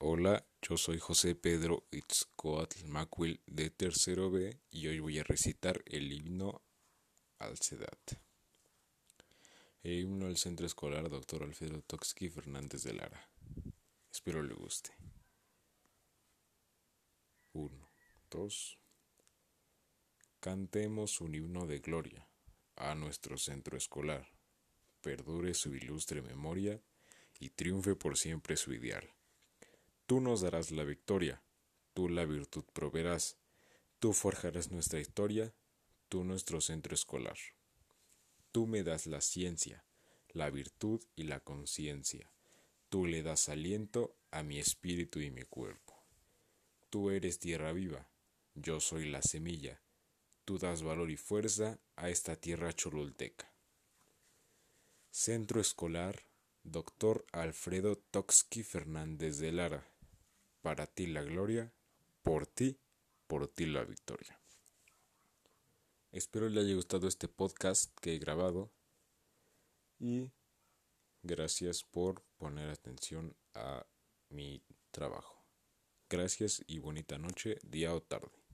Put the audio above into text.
Hola, yo soy José Pedro Itzcoatl Macuil de tercero B y hoy voy a recitar el himno al CEDAT. El himno al Centro Escolar Dr. Alfredo Toxqui Fernández de Lara. Espero le guste. Uno, dos. Cantemos un himno de gloria a nuestro centro escolar. Perdure su ilustre memoria y triunfe por siempre su ideal. Tú nos darás la victoria, tú la virtud proveerás, tú forjarás nuestra historia, tú nuestro centro escolar. Tú me das la ciencia, la virtud y la conciencia, tú le das aliento a mi espíritu y mi cuerpo. Tú eres tierra viva, yo soy la semilla, tú das valor y fuerza a esta tierra cholulteca. Centro Escolar Doctor Alfredo Toxqui Fernández de Lara para ti la gloria, por ti, por ti la victoria. Espero le haya gustado este podcast que he grabado y gracias por poner atención a mi trabajo. Gracias y bonita noche, día o tarde.